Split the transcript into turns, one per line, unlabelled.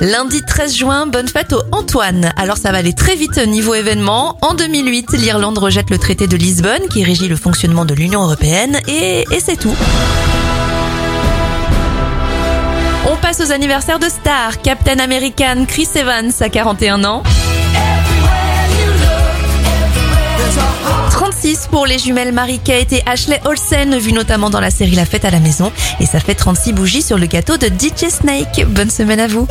Lundi 13 juin, bonne fête au Antoine. Alors ça va aller très vite niveau événement. En 2008, l'Irlande rejette le traité de Lisbonne qui régit le fonctionnement de l'Union européenne et, c'est tout. On passe aux anniversaires de stars. Captain American Chris Evans a 41 ans. 36 pour les jumelles Mary-Kate et Ashley Olsen, vues notamment dans la série La Fête à la maison. Et ça fait 36 bougies sur le gâteau de DJ Snake. Bonne semaine à vous.